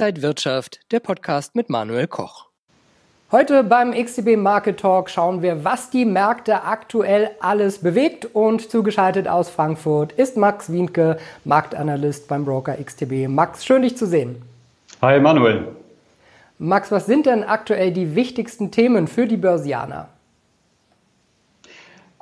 Inside Wirtschaft, der Podcast mit Manuel Koch. Heute beim XTB Market Talk schauen wir, was die Märkte aktuell alles bewegt und zugeschaltet aus Frankfurt ist Max Wienke, Marktanalyst beim Broker XTB. Max, schön dich zu sehen. Hi Manuel. Max, was sind denn aktuell die wichtigsten Themen für die Börsianer?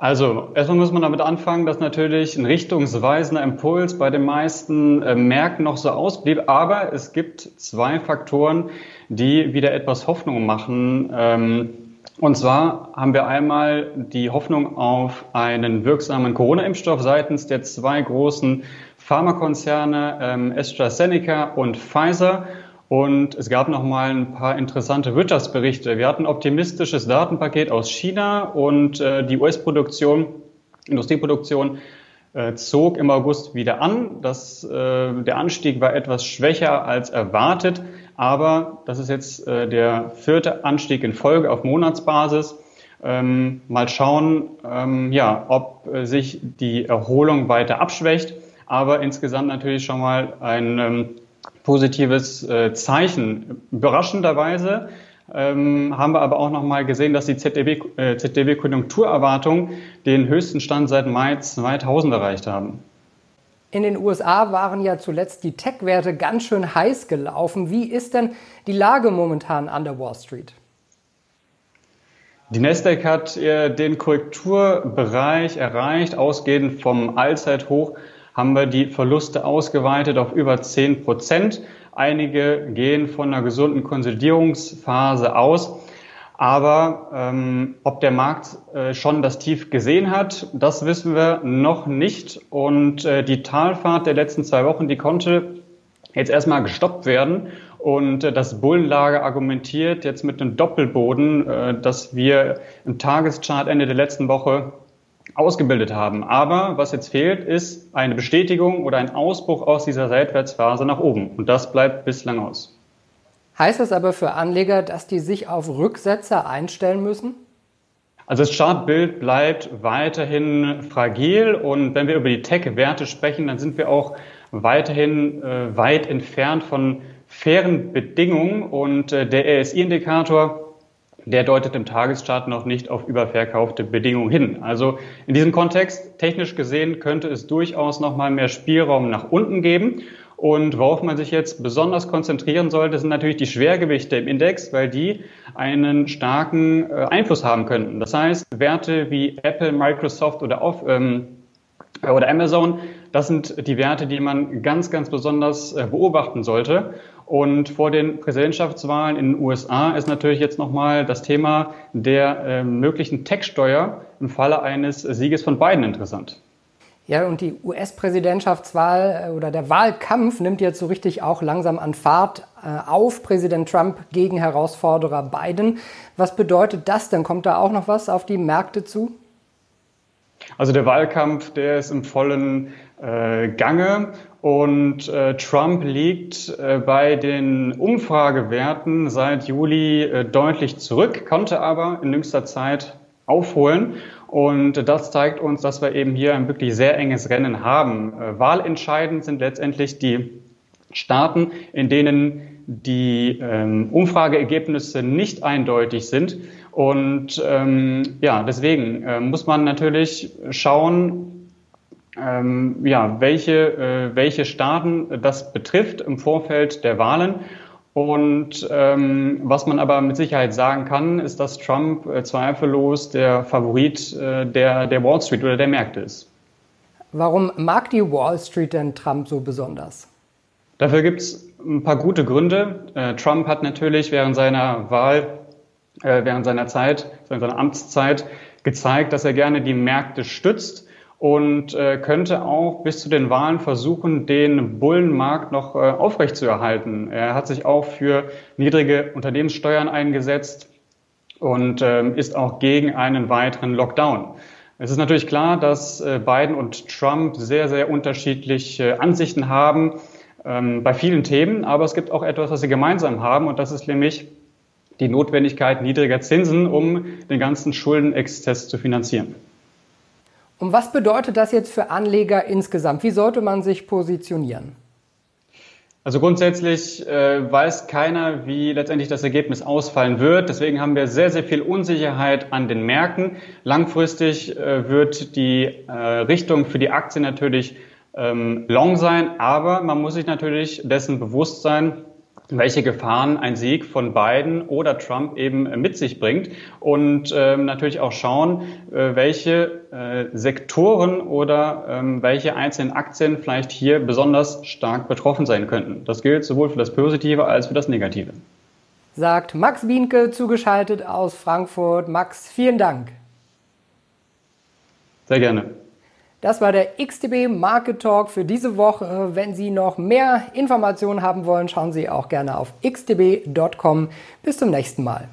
Also, erstmal muss man damit anfangen, dass natürlich ein richtungsweisender Impuls bei den meisten äh, Märkten noch so ausblieb. Aber es gibt zwei Faktoren, die wieder etwas Hoffnung machen. Ähm, und zwar haben wir einmal die Hoffnung auf einen wirksamen Corona-Impfstoff seitens der zwei großen Pharmakonzerne ähm, AstraZeneca und Pfizer. Und es gab noch mal ein paar interessante Wirtschaftsberichte. Wir hatten optimistisches Datenpaket aus China und äh, die US-Produktion, Industrieproduktion äh, zog im August wieder an. Das, äh, der Anstieg war etwas schwächer als erwartet, aber das ist jetzt äh, der vierte Anstieg in Folge auf Monatsbasis. Ähm, mal schauen, ähm, ja, ob äh, sich die Erholung weiter abschwächt, aber insgesamt natürlich schon mal ein ähm, positives äh, Zeichen. Überraschenderweise ähm, haben wir aber auch noch mal gesehen, dass die ZDW, äh, ZDW Konjunkturerwartungen den höchsten Stand seit Mai 2000 erreicht haben. In den USA waren ja zuletzt die Tech-Werte ganz schön heiß gelaufen. Wie ist denn die Lage momentan an der Wall Street? Die Nasdaq hat äh, den Korrekturbereich erreicht, ausgehend vom Allzeithoch haben wir die Verluste ausgeweitet auf über 10 Prozent. Einige gehen von einer gesunden Konsolidierungsphase aus. Aber ähm, ob der Markt äh, schon das Tief gesehen hat, das wissen wir noch nicht. Und äh, die Talfahrt der letzten zwei Wochen, die konnte jetzt erstmal gestoppt werden. Und äh, das Bullenlager argumentiert jetzt mit einem Doppelboden, äh, dass wir im Tageschart Ende der letzten Woche ausgebildet haben. Aber was jetzt fehlt, ist eine Bestätigung oder ein Ausbruch aus dieser Seitwärtsphase nach oben. Und das bleibt bislang aus. Heißt das aber für Anleger, dass die sich auf Rücksetzer einstellen müssen? Also das Chartbild bleibt weiterhin fragil und wenn wir über die Tech-Werte sprechen, dann sind wir auch weiterhin äh, weit entfernt von fairen Bedingungen und äh, der RSI-Indikator der deutet im Tageschart noch nicht auf überverkaufte Bedingungen hin. Also in diesem Kontext, technisch gesehen, könnte es durchaus noch mal mehr Spielraum nach unten geben. Und worauf man sich jetzt besonders konzentrieren sollte, sind natürlich die Schwergewichte im Index, weil die einen starken äh, Einfluss haben könnten. Das heißt, Werte wie Apple, Microsoft oder, auf, ähm, oder Amazon, das sind die Werte, die man ganz, ganz besonders äh, beobachten sollte. Und vor den Präsidentschaftswahlen in den USA ist natürlich jetzt nochmal das Thema der äh, möglichen Tech-Steuer im Falle eines Sieges von Biden interessant. Ja, und die US-Präsidentschaftswahl äh, oder der Wahlkampf nimmt jetzt so richtig auch langsam an Fahrt äh, auf. Präsident Trump gegen Herausforderer Biden. Was bedeutet das denn? Kommt da auch noch was auf die Märkte zu? Also der Wahlkampf, der ist im vollen äh, Gange und äh, Trump liegt äh, bei den Umfragewerten seit Juli äh, deutlich zurück, konnte aber in jüngster Zeit aufholen. Und das zeigt uns, dass wir eben hier ein wirklich sehr enges Rennen haben. Äh, wahlentscheidend sind letztendlich die Staaten, in denen die ähm, Umfrageergebnisse nicht eindeutig sind. Und ähm, ja, deswegen äh, muss man natürlich schauen, ähm, ja, welche, äh, welche Staaten das betrifft im Vorfeld der Wahlen. Und ähm, was man aber mit Sicherheit sagen kann, ist, dass Trump äh, zweifellos der Favorit äh, der, der Wall Street oder der Märkte ist. Warum mag die Wall Street denn Trump so besonders? Dafür gibt es ein paar gute Gründe. Äh, Trump hat natürlich während seiner Wahl, äh, während seiner Zeit, während seiner Amtszeit gezeigt, dass er gerne die Märkte stützt und äh, könnte auch bis zu den Wahlen versuchen, den Bullenmarkt noch äh, aufrechtzuerhalten. Er hat sich auch für niedrige Unternehmenssteuern eingesetzt und äh, ist auch gegen einen weiteren Lockdown. Es ist natürlich klar, dass äh, Biden und Trump sehr, sehr unterschiedliche Ansichten haben ähm, bei vielen Themen, aber es gibt auch etwas, was sie gemeinsam haben und das ist nämlich die Notwendigkeit niedriger Zinsen, um den ganzen Schuldenexzess zu finanzieren. Und was bedeutet das jetzt für Anleger insgesamt? Wie sollte man sich positionieren? Also grundsätzlich äh, weiß keiner, wie letztendlich das Ergebnis ausfallen wird. Deswegen haben wir sehr, sehr viel Unsicherheit an den Märkten. Langfristig äh, wird die äh, Richtung für die Aktie natürlich ähm, long sein, aber man muss sich natürlich dessen bewusst sein, welche Gefahren ein Sieg von Biden oder Trump eben mit sich bringt und ähm, natürlich auch schauen, äh, welche äh, Sektoren oder ähm, welche einzelnen Aktien vielleicht hier besonders stark betroffen sein könnten. Das gilt sowohl für das Positive als für das Negative. Sagt Max Bienke, zugeschaltet aus Frankfurt. Max, vielen Dank. Sehr gerne. Das war der XTB Market Talk für diese Woche. Wenn Sie noch mehr Informationen haben wollen, schauen Sie auch gerne auf xtb.com. Bis zum nächsten Mal.